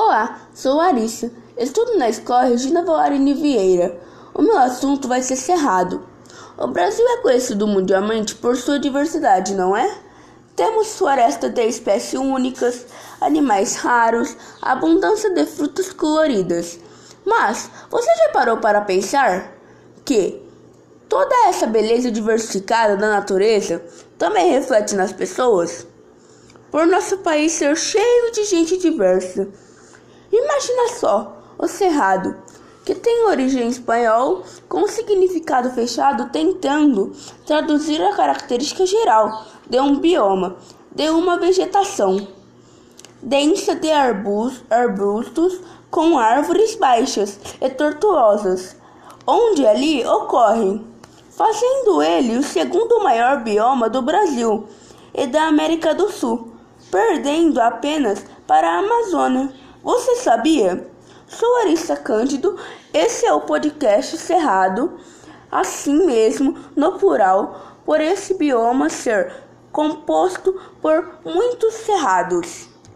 Olá, sou Arissa. Estudo na escola Regina Valarini Vieira. O meu assunto vai ser cerrado. O Brasil é conhecido mundialmente por sua diversidade, não é? Temos floresta de espécies únicas, animais raros, abundância de frutas coloridas. Mas você já parou para pensar que toda essa beleza diversificada da natureza também reflete nas pessoas? Por nosso país ser cheio de gente diversa. Imagina só o cerrado, que tem origem espanhol com significado fechado, tentando traduzir a característica geral de um bioma, de uma vegetação densa de arbustos com árvores baixas e tortuosas, onde ali ocorrem, fazendo ele o segundo maior bioma do Brasil e da América do Sul, perdendo apenas para a Amazônia. Você sabia? Sou Arista Cândido, esse é o podcast Cerrado, assim mesmo, no plural, por esse bioma ser composto por muitos cerrados.